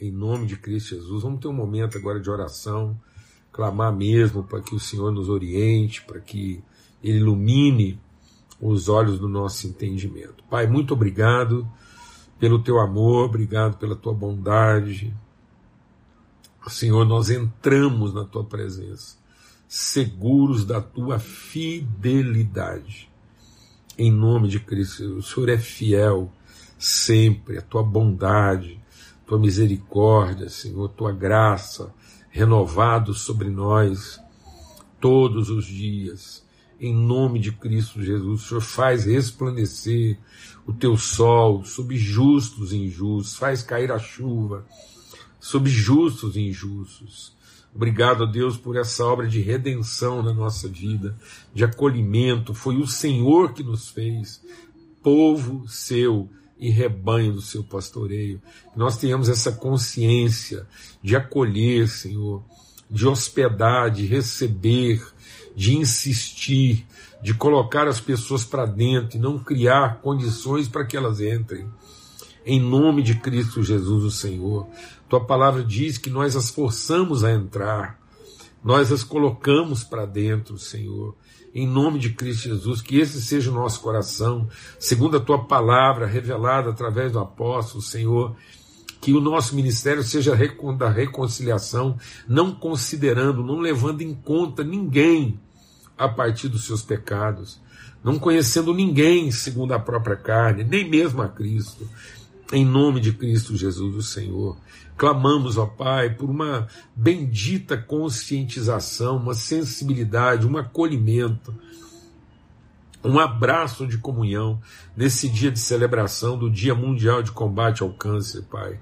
Em nome de Cristo Jesus. Vamos ter um momento agora de oração, clamar mesmo para que o Senhor nos oriente, para que Ele ilumine os olhos do nosso entendimento. Pai, muito obrigado pelo teu amor, obrigado pela tua bondade. Senhor, nós entramos na tua presença, seguros da tua fidelidade. Em nome de Cristo, o Senhor é fiel sempre, a tua bondade, tua misericórdia, Senhor, tua graça renovado sobre nós todos os dias. Em nome de Cristo Jesus, o Senhor faz resplandecer o teu sol sobre justos e injustos, faz cair a chuva sobre justos e injustos. Obrigado Deus por essa obra de redenção na nossa vida, de acolhimento. Foi o Senhor que nos fez povo seu e rebanho do seu pastoreio. Que nós tenhamos essa consciência de acolher, Senhor, de hospedar, de receber, de insistir, de colocar as pessoas para dentro e não criar condições para que elas entrem. Em nome de Cristo Jesus, o Senhor. Tua palavra diz que nós as forçamos a entrar, nós as colocamos para dentro, Senhor em nome de Cristo Jesus, que esse seja o nosso coração, segundo a tua palavra revelada através do apóstolo, Senhor, que o nosso ministério seja da reconciliação, não considerando, não levando em conta ninguém a partir dos seus pecados, não conhecendo ninguém segundo a própria carne, nem mesmo a Cristo. Em nome de Cristo Jesus, o Senhor. Clamamos, ó Pai, por uma bendita conscientização, uma sensibilidade, um acolhimento, um abraço de comunhão nesse dia de celebração do Dia Mundial de Combate ao Câncer, Pai.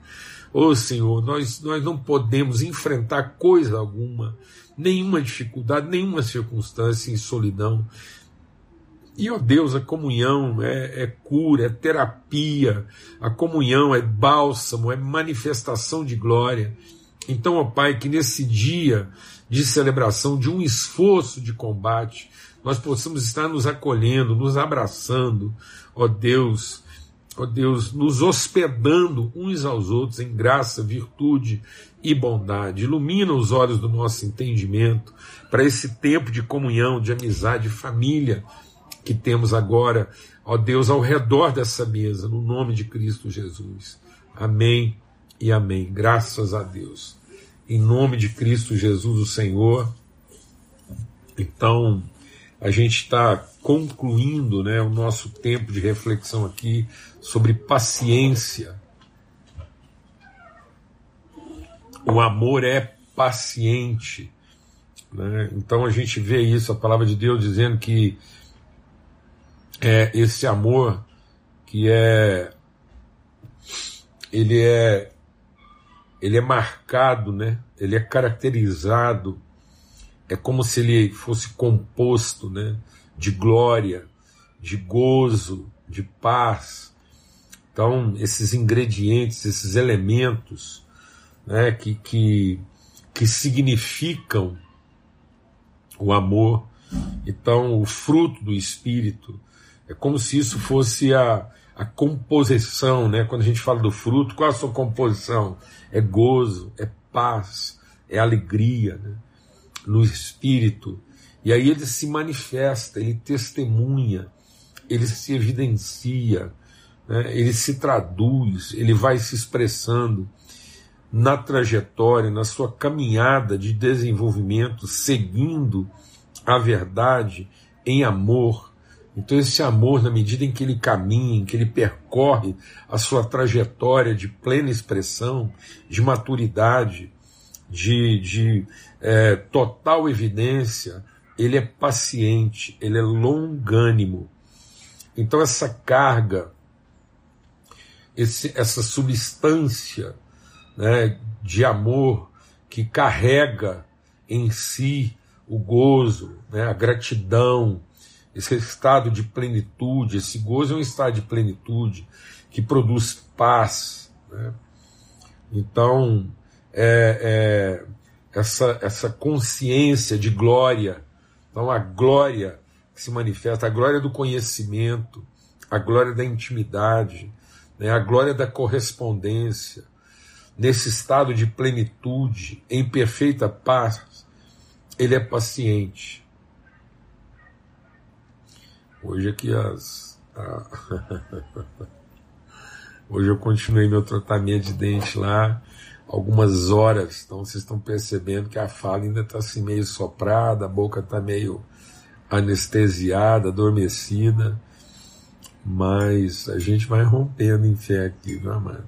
Ô oh, Senhor, nós, nós não podemos enfrentar coisa alguma, nenhuma dificuldade, nenhuma circunstância em solidão, e, ó Deus, a comunhão é, é, cura, é terapia, a comunhão é bálsamo, é manifestação de glória. Então, ó Pai, que nesse dia de celebração, de um esforço de combate, nós possamos estar nos acolhendo, nos abraçando, ó Deus, ó Deus, nos hospedando uns aos outros em graça, virtude e bondade. Ilumina os olhos do nosso entendimento para esse tempo de comunhão, de amizade, de família que temos agora, ó Deus, ao redor dessa mesa, no nome de Cristo Jesus. Amém e amém. Graças a Deus. Em nome de Cristo Jesus, o Senhor. Então, a gente está concluindo né, o nosso tempo de reflexão aqui sobre paciência. O amor é paciente. Né? Então a gente vê isso, a palavra de Deus dizendo que é esse amor que é ele é ele é marcado, né? Ele é caracterizado, é como se ele fosse composto, né? De glória, de gozo, de paz. Então, esses ingredientes, esses elementos, né? Que que que significam o amor. Então, o fruto do espírito é como se isso fosse a, a composição, né? Quando a gente fala do fruto, qual a sua composição? É gozo, é paz, é alegria, né? no espírito. E aí ele se manifesta, ele testemunha, ele se evidencia, né? ele se traduz, ele vai se expressando na trajetória, na sua caminhada de desenvolvimento, seguindo a verdade em amor, então, esse amor, na medida em que ele caminha, em que ele percorre a sua trajetória de plena expressão, de maturidade, de, de é, total evidência, ele é paciente, ele é longânimo. Então, essa carga, esse, essa substância né, de amor que carrega em si o gozo, né, a gratidão, esse estado de plenitude, esse gozo é um estado de plenitude que produz paz. Né? Então, é, é, essa, essa consciência de glória, então a glória que se manifesta, a glória do conhecimento, a glória da intimidade, né? a glória da correspondência, nesse estado de plenitude, em perfeita paz, ele é paciente. Hoje aqui as. A... Hoje eu continuei meu tratamento de dente lá, algumas horas, então vocês estão percebendo que a fala ainda está assim meio soprada, a boca está meio anestesiada, adormecida, mas a gente vai rompendo em fé aqui, não é,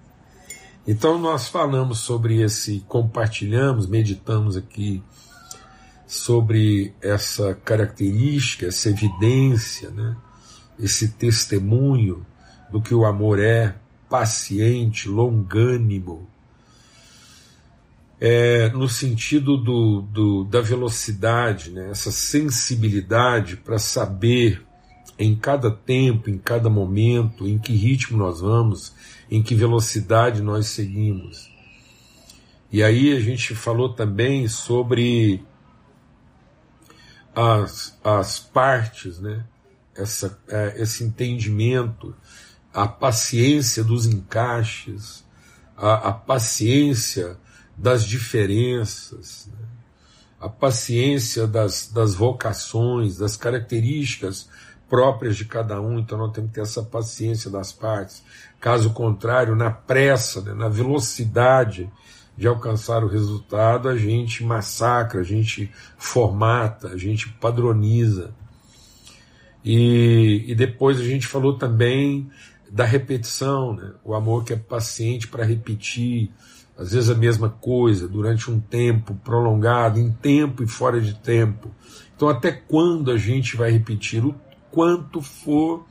Então nós falamos sobre esse, compartilhamos, meditamos aqui sobre essa característica, essa evidência, né? esse testemunho do que o amor é, paciente, longânimo, é, no sentido do, do, da velocidade, né? essa sensibilidade para saber em cada tempo, em cada momento, em que ritmo nós vamos, em que velocidade nós seguimos. E aí a gente falou também sobre as, as partes, né? Essa, é, esse entendimento, a paciência dos encaixes, a, a paciência das diferenças, né? a paciência das, das vocações, das características próprias de cada um, então nós temos que ter essa paciência das partes. Caso contrário, na pressa, né, na velocidade de alcançar o resultado, a gente massacra, a gente formata, a gente padroniza. E, e depois a gente falou também da repetição, né? o amor que é paciente para repetir, às vezes a mesma coisa, durante um tempo prolongado, em tempo e fora de tempo. Então, até quando a gente vai repetir? O quanto for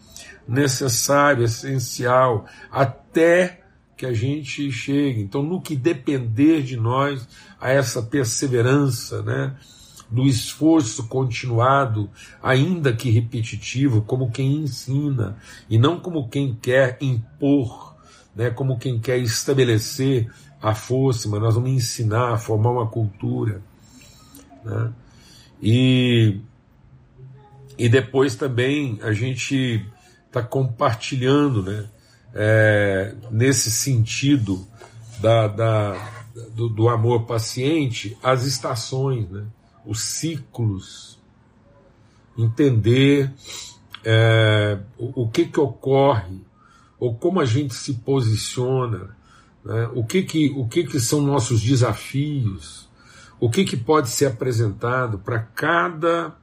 necessário, essencial, até que a gente chegue. Então, no que depender de nós, a essa perseverança, né? do esforço continuado, ainda que repetitivo, como quem ensina, e não como quem quer impor, né, como quem quer estabelecer a força, mas nós vamos ensinar, formar uma cultura. Né? E, e depois também a gente está compartilhando né, é, nesse sentido da, da do, do, amor paciente as estações, né, os ciclos, entender é, o, o que, que ocorre ou como a gente se posiciona né? O, que, que, o que, que são nossos desafios? O que, que pode ser apresentado para cada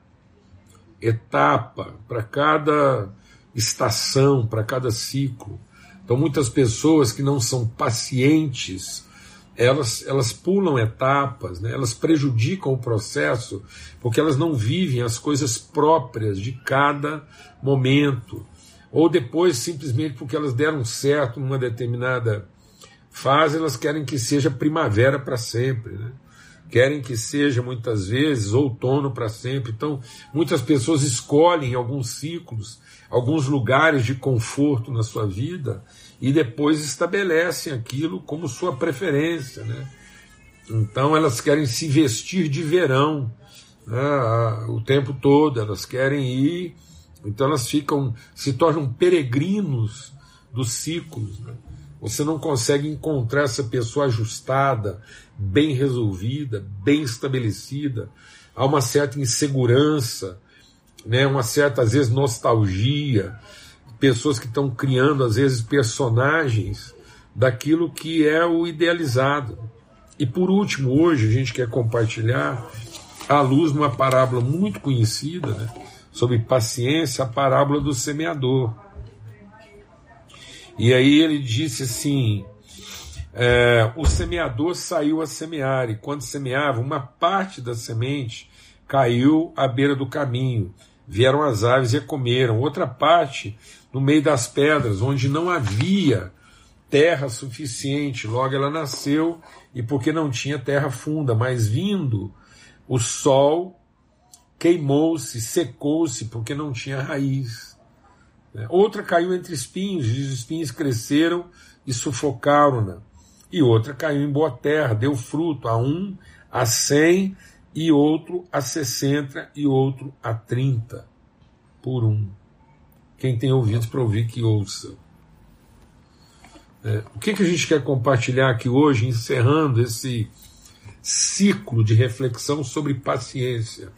etapa, para cada estação, para cada ciclo? Então, muitas pessoas que não são pacientes, elas, elas pulam etapas, né? elas prejudicam o processo, porque elas não vivem as coisas próprias de cada momento. Ou depois, simplesmente porque elas deram certo numa determinada fase, elas querem que seja primavera para sempre, né? Querem que seja muitas vezes outono para sempre. Então, muitas pessoas escolhem alguns ciclos, alguns lugares de conforto na sua vida e depois estabelecem aquilo como sua preferência. Né? Então, elas querem se vestir de verão né? o tempo todo, elas querem ir, então elas ficam, se tornam peregrinos dos ciclos. Né? Você não consegue encontrar essa pessoa ajustada, bem resolvida, bem estabelecida. Há uma certa insegurança, né, uma certa, às vezes, nostalgia. Pessoas que estão criando, às vezes, personagens daquilo que é o idealizado. E por último, hoje a gente quer compartilhar à luz uma parábola muito conhecida, né, sobre paciência, a parábola do semeador. E aí ele disse assim: é, o semeador saiu a semear, e quando semeava, uma parte da semente caiu à beira do caminho. Vieram as aves e a comeram. Outra parte no meio das pedras, onde não havia terra suficiente. Logo ela nasceu, e porque não tinha terra funda, mas vindo o sol, queimou-se, secou-se, porque não tinha raiz. Né? Outra caiu entre espinhos, e os espinhos cresceram e sufocaram-na. E outra caiu em boa terra, deu fruto, a um, a cem, e outro a sessenta, e outro a trinta, por um. Quem tem ouvidos para ouvir, que ouça. É, o que, que a gente quer compartilhar aqui hoje, encerrando esse ciclo de reflexão sobre paciência?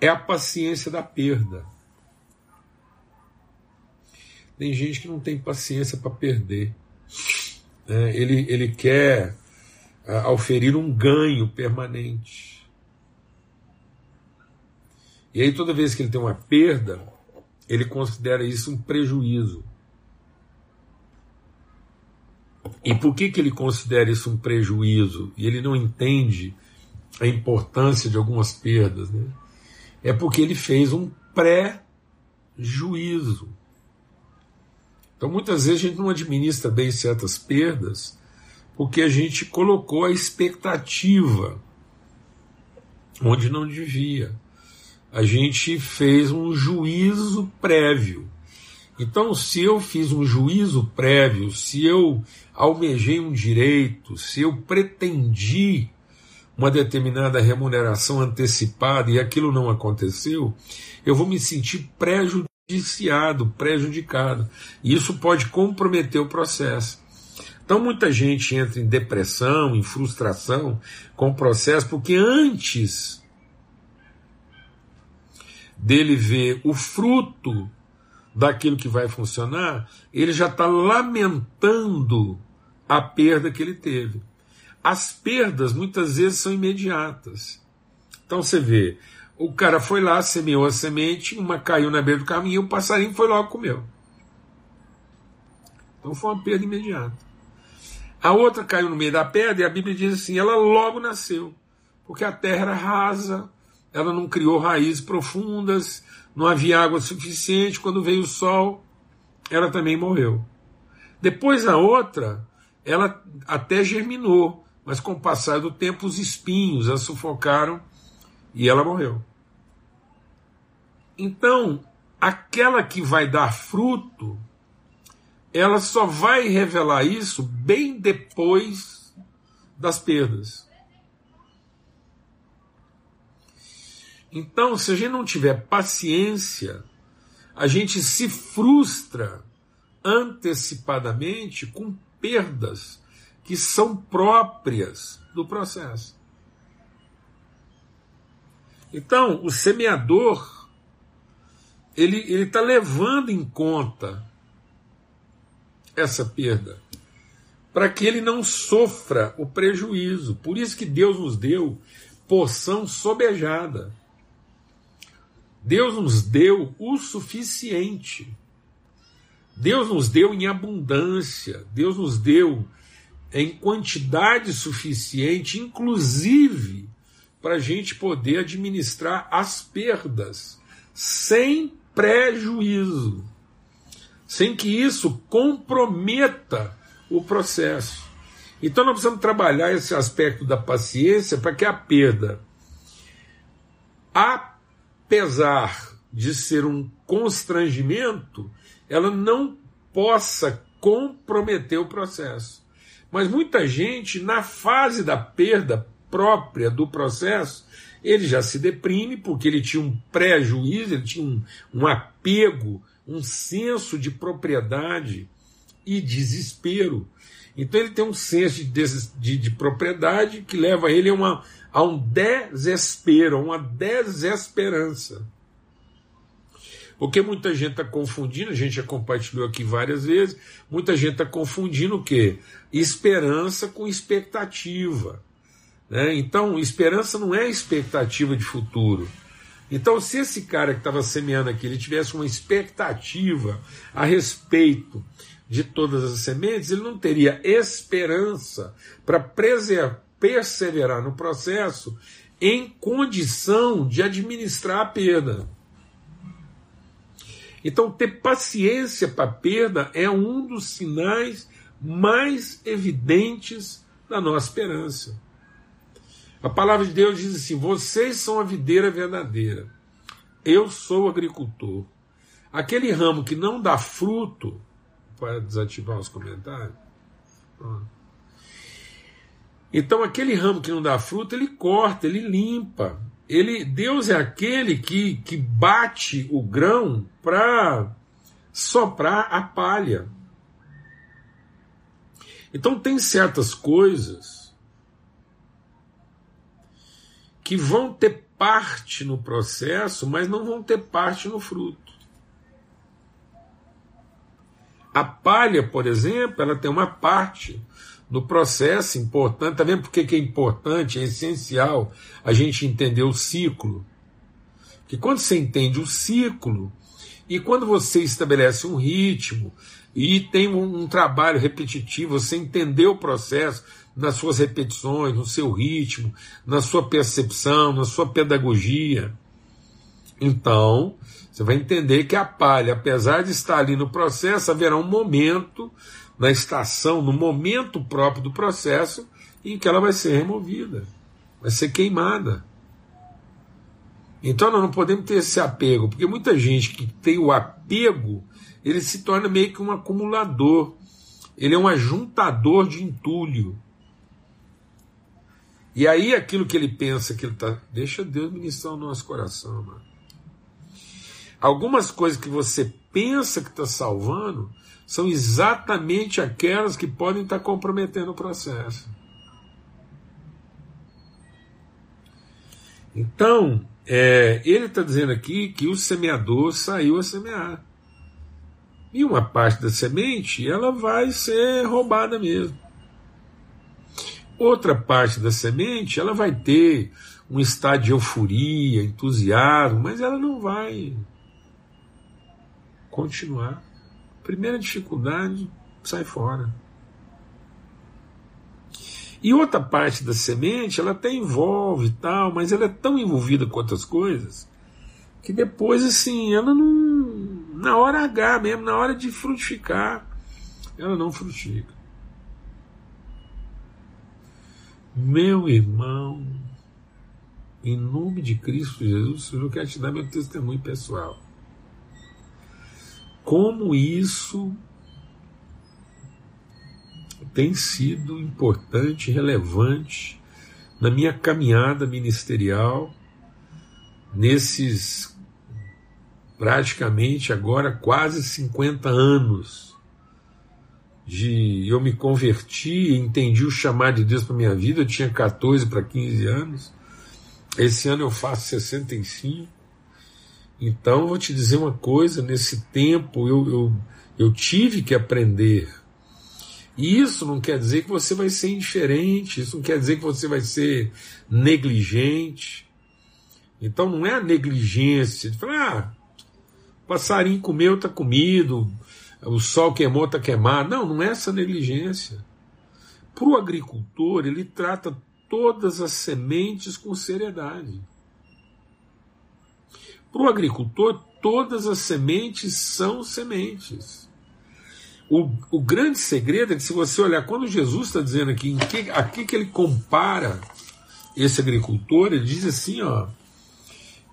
É a paciência da perda. Tem gente que não tem paciência para perder. É, ele, ele quer uh, auferir um ganho permanente. E aí, toda vez que ele tem uma perda, ele considera isso um prejuízo. E por que, que ele considera isso um prejuízo? E ele não entende a importância de algumas perdas, né? É porque ele fez um pré-juízo. Então muitas vezes a gente não administra bem certas perdas porque a gente colocou a expectativa onde não devia. A gente fez um juízo prévio. Então, se eu fiz um juízo prévio, se eu almejei um direito, se eu pretendi uma determinada remuneração antecipada e aquilo não aconteceu, eu vou me sentir prejudiciado, prejudicado. E isso pode comprometer o processo. Então muita gente entra em depressão, em frustração com o processo, porque antes dele ver o fruto daquilo que vai funcionar, ele já está lamentando a perda que ele teve. As perdas muitas vezes são imediatas. Então você vê, o cara foi lá, semeou a semente, uma caiu na beira do caminho, o passarinho foi logo comeu. Então foi uma perda imediata. A outra caiu no meio da pedra e a Bíblia diz assim: ela logo nasceu, porque a terra era rasa, ela não criou raízes profundas, não havia água suficiente. Quando veio o sol, ela também morreu. Depois a outra, ela até germinou, mas com o passar do tempo os espinhos a sufocaram e ela morreu. Então, aquela que vai dar fruto, ela só vai revelar isso bem depois das perdas. Então, se a gente não tiver paciência, a gente se frustra antecipadamente com perdas que são próprias do processo. Então, o semeador ele está levando em conta essa perda para que ele não sofra o prejuízo. Por isso que Deus nos deu porção sobejada. Deus nos deu o suficiente. Deus nos deu em abundância. Deus nos deu em quantidade suficiente, inclusive para a gente poder administrar as perdas sem prejuízo, sem que isso comprometa o processo. Então nós precisamos trabalhar esse aspecto da paciência para que a perda, apesar de ser um constrangimento, ela não possa comprometer o processo. Mas muita gente, na fase da perda própria do processo, ele já se deprime porque ele tinha um pré-juízo, ele tinha um, um apego, um senso de propriedade e desespero. Então ele tem um senso de, de, de propriedade que leva ele a, uma, a um desespero, a uma desesperança. Porque muita gente está confundindo, a gente já compartilhou aqui várias vezes, muita gente está confundindo o quê? Esperança com expectativa. Né? Então, esperança não é expectativa de futuro. Então, se esse cara que estava semeando aqui ele tivesse uma expectativa a respeito de todas as sementes, ele não teria esperança para perseverar no processo em condição de administrar a perda. Então, ter paciência para a perda é um dos sinais mais evidentes da nossa esperança. A palavra de Deus diz assim: vocês são a videira verdadeira, eu sou o agricultor. Aquele ramo que não dá fruto, para desativar os comentários. Então, aquele ramo que não dá fruto, ele corta, ele limpa, ele, Deus é aquele que, que bate o grão para soprar a palha. Então, tem certas coisas que vão ter parte no processo, mas não vão ter parte no fruto. A palha, por exemplo, ela tem uma parte no processo importante. Está vendo por que é importante, é essencial a gente entender o ciclo? Que quando você entende o ciclo, e quando você estabelece um ritmo e tem um, um trabalho repetitivo, você entendeu o processo nas suas repetições, no seu ritmo, na sua percepção, na sua pedagogia. Então, você vai entender que a palha, apesar de estar ali no processo, haverá um momento, na estação, no momento próprio do processo, em que ela vai ser removida, vai ser queimada. Então nós não podemos ter esse apego, porque muita gente que tem o apego, ele se torna meio que um acumulador, ele é um ajuntador de entulho. E aí aquilo que ele pensa que ele está. Deixa Deus ministrar o nosso coração, mano. Algumas coisas que você pensa que está salvando são exatamente aquelas que podem estar tá comprometendo o processo. Então, é, ele está dizendo aqui que o semeador saiu a semear. E uma parte da semente ela vai ser roubada mesmo. Outra parte da semente ela vai ter um estado de euforia, entusiasmo, mas ela não vai continuar. Primeira dificuldade, sai fora. E outra parte da semente, ela até envolve tal, mas ela é tão envolvida com outras coisas que depois, assim, ela não. Na hora H mesmo, na hora de frutificar, ela não frutifica. Meu irmão, em nome de Cristo Jesus, eu quero te dar meu testemunho pessoal. Como isso tem sido importante, relevante na minha caminhada ministerial, nesses praticamente agora quase 50 anos de eu me converti, entendi o chamado de Deus para minha vida, eu tinha 14 para 15 anos. Esse ano eu faço 65. Então, vou te dizer uma coisa: nesse tempo eu, eu, eu tive que aprender isso não quer dizer que você vai ser indiferente, isso não quer dizer que você vai ser negligente. Então não é a negligência de falar, ah, passarinho comeu, está comido, o sol queimou, está queimado. Não, não é essa negligência. Para o agricultor, ele trata todas as sementes com seriedade. Para o agricultor, todas as sementes são sementes. O, o grande segredo é que, se você olhar, quando Jesus está dizendo aqui, em que, aqui que ele compara esse agricultor, ele diz assim, ó,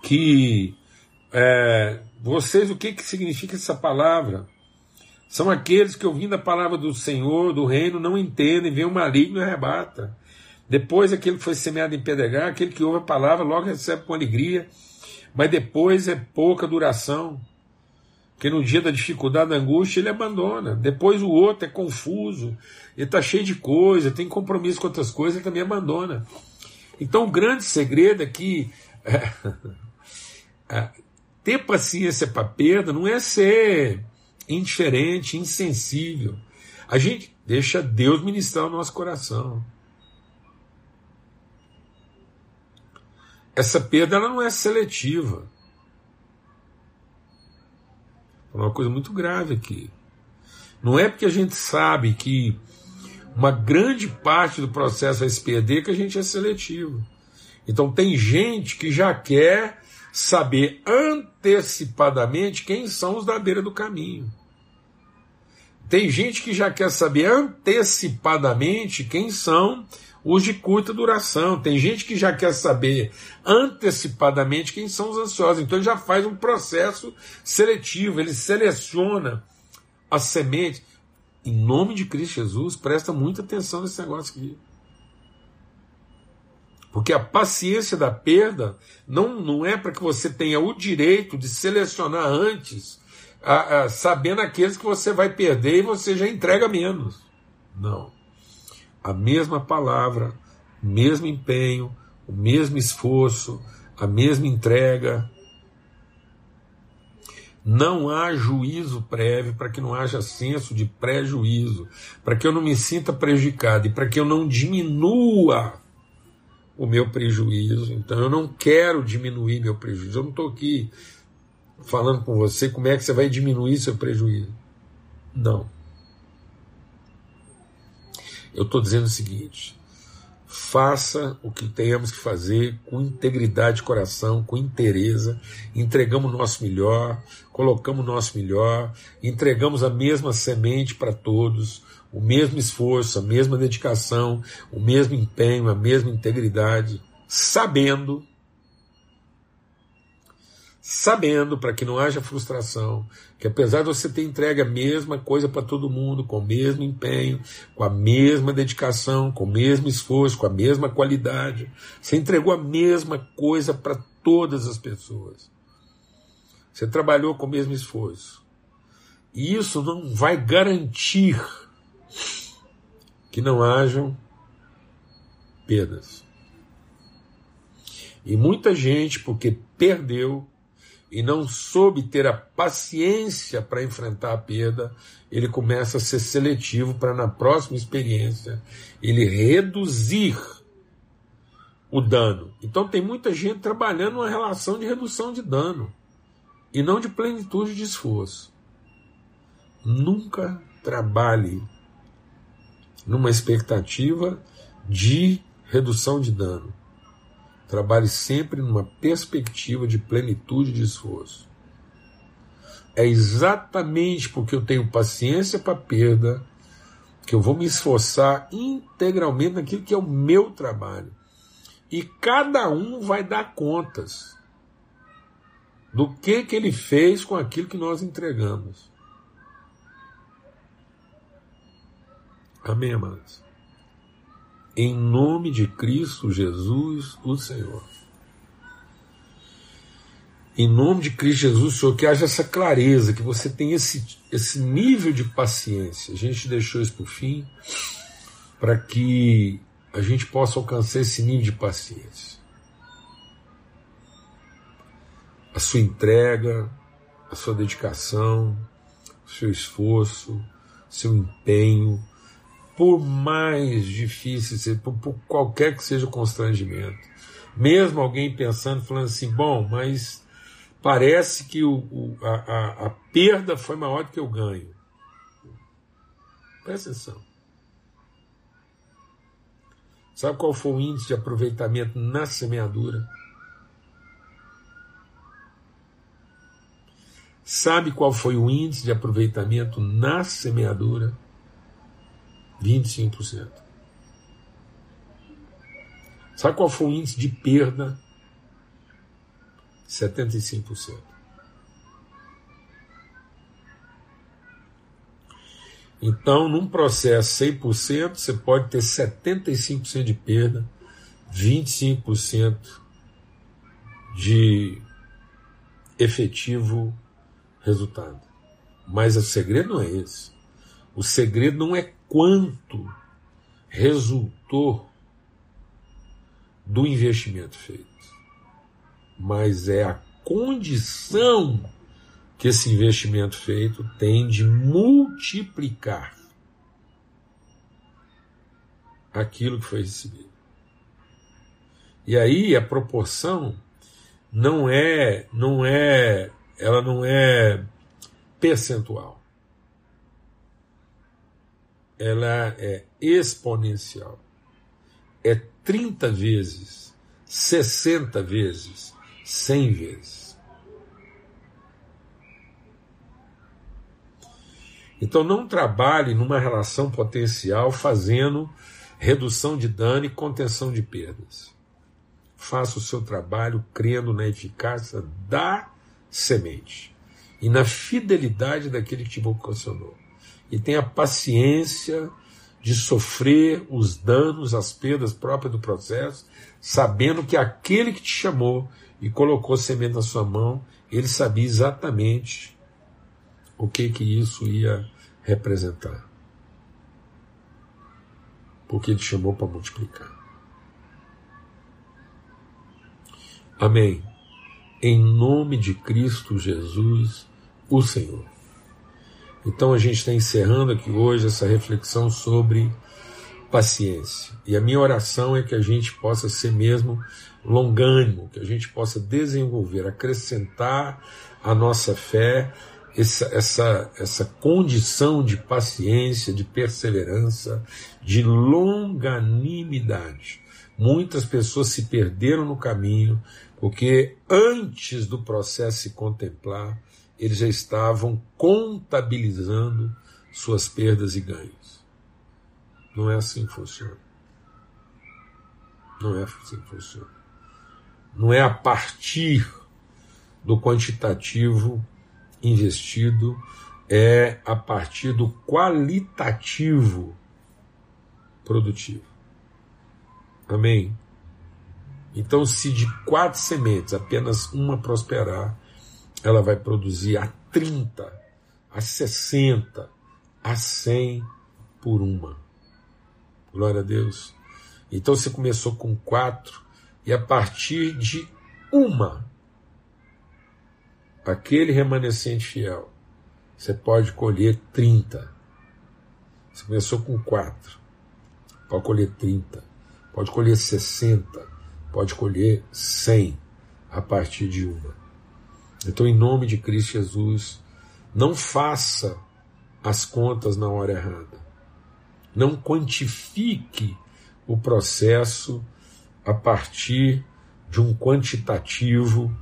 que é, vocês, o que, que significa essa palavra? São aqueles que, ouvindo a palavra do Senhor, do reino, não entendem, vem o maligno e arrebata. Depois, aquele que foi semeado em pedregar, aquele que ouve a palavra, logo recebe com alegria, mas depois é pouca duração que no dia da dificuldade, da angústia, ele abandona. Depois o outro é confuso, ele está cheio de coisa, tem compromisso com outras coisas, ele também abandona. Então o grande segredo é que é, é, ter paciência para perda não é ser indiferente, insensível. A gente deixa Deus ministrar o nosso coração. Essa perda ela não é seletiva. É uma coisa muito grave aqui. Não é porque a gente sabe que uma grande parte do processo vai se perder que a gente é seletivo. Então tem gente que já quer saber antecipadamente quem são os da beira do caminho. Tem gente que já quer saber antecipadamente quem são os de curta duração. Tem gente que já quer saber antecipadamente quem são os ansiosos. Então ele já faz um processo seletivo, ele seleciona a semente. Em nome de Cristo Jesus, presta muita atenção nesse negócio aqui. Porque a paciência da perda não, não é para que você tenha o direito de selecionar antes, a, a, sabendo aqueles que você vai perder e você já entrega menos. Não. a mesma palavra, o mesmo empenho, o mesmo esforço, a mesma entrega. Não há juízo prévio para que não haja senso de prejuízo, para que eu não me sinta prejudicado e para que eu não diminua o meu prejuízo. Então eu não quero diminuir meu prejuízo. Eu não estou aqui falando com você como é que você vai diminuir seu prejuízo. Não. Eu estou dizendo o seguinte: faça o que tenhamos que fazer com integridade de coração, com interesse, entregamos o nosso melhor, colocamos o nosso melhor, entregamos a mesma semente para todos, o mesmo esforço, a mesma dedicação, o mesmo empenho, a mesma integridade, sabendo sabendo, para que não haja frustração, que apesar de você ter entregue a mesma coisa para todo mundo, com o mesmo empenho, com a mesma dedicação, com o mesmo esforço, com a mesma qualidade, você entregou a mesma coisa para todas as pessoas. Você trabalhou com o mesmo esforço. E isso não vai garantir que não hajam perdas. E muita gente, porque perdeu, e não soube ter a paciência para enfrentar a perda, ele começa a ser seletivo para na próxima experiência ele reduzir o dano. Então tem muita gente trabalhando uma relação de redução de dano e não de plenitude de esforço. Nunca trabalhe numa expectativa de redução de dano. Trabalhe sempre numa perspectiva de plenitude de esforço. É exatamente porque eu tenho paciência para perda que eu vou me esforçar integralmente naquilo que é o meu trabalho. E cada um vai dar contas do que, que ele fez com aquilo que nós entregamos. Amém, amados? Em nome de Cristo Jesus, o Senhor. Em nome de Cristo Jesus, Senhor, que haja essa clareza, que você tenha esse, esse nível de paciência. A gente deixou isso para o fim, para que a gente possa alcançar esse nível de paciência. A sua entrega, a sua dedicação, o seu esforço, seu empenho, por mais difícil por, por qualquer que seja o constrangimento. Mesmo alguém pensando, falando assim, bom, mas parece que o, o a, a, a, perda foi maior do que o ganho. Presta atenção. Sabe qual foi o índice de aproveitamento na semeadura? Sabe qual foi o índice de aproveitamento na semeadura? 25%. Sabe qual foi o índice de perda? 75%. Então, num processo 100%, você pode ter 75% de perda, 25% de efetivo resultado. Mas o segredo não é esse. O segredo não é quanto resultou do investimento feito, mas é a condição que esse investimento feito tem de multiplicar aquilo que foi recebido. E aí a proporção não é, não é, ela não é percentual ela é exponencial. É 30 vezes, 60 vezes, 100 vezes. Então não trabalhe numa relação potencial fazendo redução de dano e contenção de perdas. Faça o seu trabalho crendo na eficácia da semente e na fidelidade daquele que te vocacionou e tenha paciência de sofrer os danos, as perdas próprias do processo, sabendo que aquele que te chamou e colocou semente na sua mão, ele sabia exatamente o que que isso ia representar. porque Ele chamou para multiplicar. Amém. Em nome de Cristo Jesus, o Senhor. Então a gente está encerrando aqui hoje essa reflexão sobre paciência. E a minha oração é que a gente possa ser mesmo longânimo, que a gente possa desenvolver, acrescentar à nossa fé essa, essa, essa condição de paciência, de perseverança, de longanimidade. Muitas pessoas se perderam no caminho porque antes do processo se contemplar, eles já estavam contabilizando suas perdas e ganhos. Não é assim que funciona. Não é assim que funciona. Não é a partir do quantitativo investido, é a partir do qualitativo produtivo. Amém? Então, se de quatro sementes apenas uma prosperar, ela vai produzir a 30, a 60, a 100 por uma. Glória a Deus. Então você começou com quatro, e a partir de uma, aquele remanescente fiel, você pode colher 30. Você começou com quatro, pode colher 30, pode colher 60, pode colher 100 a partir de uma. Então, em nome de Cristo Jesus, não faça as contas na hora errada. Não quantifique o processo a partir de um quantitativo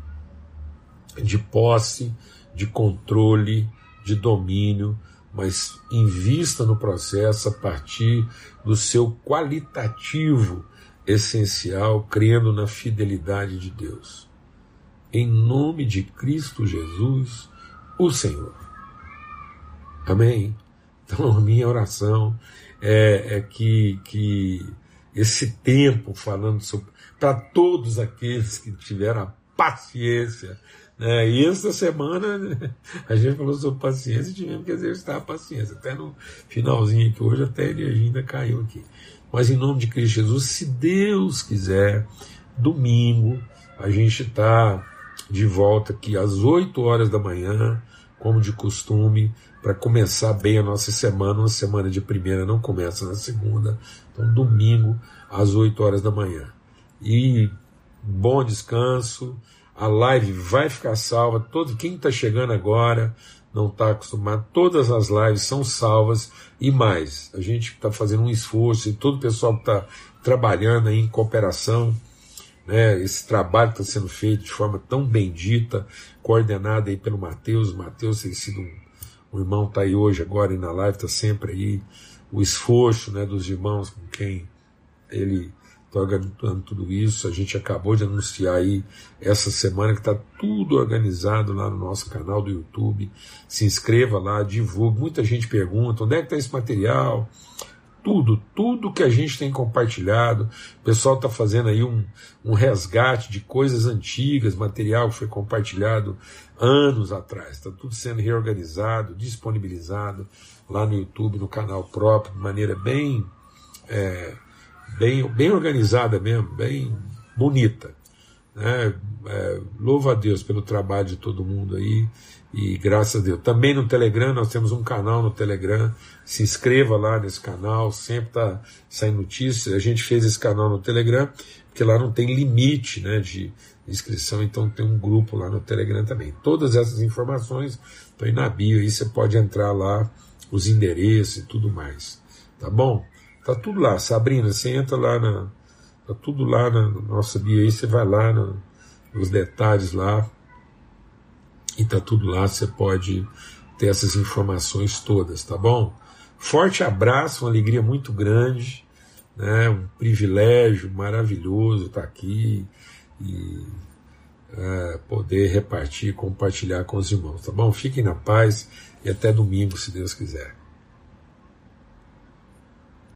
de posse, de controle, de domínio, mas invista no processo a partir do seu qualitativo essencial, crendo na fidelidade de Deus em nome de Cristo Jesus, o Senhor. Amém? Então, a minha oração é, é que, que esse tempo falando sobre. para todos aqueles que tiveram a paciência. Né? E esta semana né, a gente falou sobre paciência e tivemos que exercitar a paciência. Até no finalzinho aqui hoje, até energia ainda caiu aqui. Mas em nome de Cristo Jesus, se Deus quiser, domingo, a gente está de volta aqui às 8 horas da manhã, como de costume, para começar bem a nossa semana. Uma semana de primeira não começa na segunda, então domingo às 8 horas da manhã. E bom descanso. A live vai ficar salva. Todo quem está chegando agora não está acostumado. Todas as lives são salvas e mais. A gente está fazendo um esforço e todo o pessoal que está trabalhando aí em cooperação né, esse trabalho está sendo feito de forma tão bendita, coordenada aí pelo Mateus. Mateus tem sido um, um irmão, está aí hoje, agora, e na live, está sempre aí. O esforço né, dos irmãos com quem ele está organizando tudo isso. A gente acabou de anunciar aí essa semana que está tudo organizado lá no nosso canal do YouTube. Se inscreva lá, divulgue. Muita gente pergunta onde é que está esse material tudo, tudo que a gente tem compartilhado. O pessoal está fazendo aí um, um resgate de coisas antigas, material que foi compartilhado anos atrás. Está tudo sendo reorganizado, disponibilizado lá no YouTube, no canal próprio, de maneira bem, é, bem, bem organizada mesmo, bem bonita. Né? É, louva a Deus pelo trabalho de todo mundo aí e graças a Deus. Também no Telegram, nós temos um canal no Telegram. Se inscreva lá nesse canal, sempre está saindo notícias. A gente fez esse canal no Telegram, porque lá não tem limite né, de inscrição, então tem um grupo lá no Telegram também. Todas essas informações estão aí na bio, aí você pode entrar lá, os endereços e tudo mais. Tá bom? Tá tudo lá. Sabrina, você entra lá na. Tá tudo lá na nossa bio aí, você vai lá no, nos detalhes lá e tá tudo lá, você pode ter essas informações todas, tá bom? Forte abraço, uma alegria muito grande, né? um privilégio maravilhoso estar aqui e é, poder repartir, compartilhar com os irmãos, tá bom? Fiquem na paz e até domingo, se Deus quiser.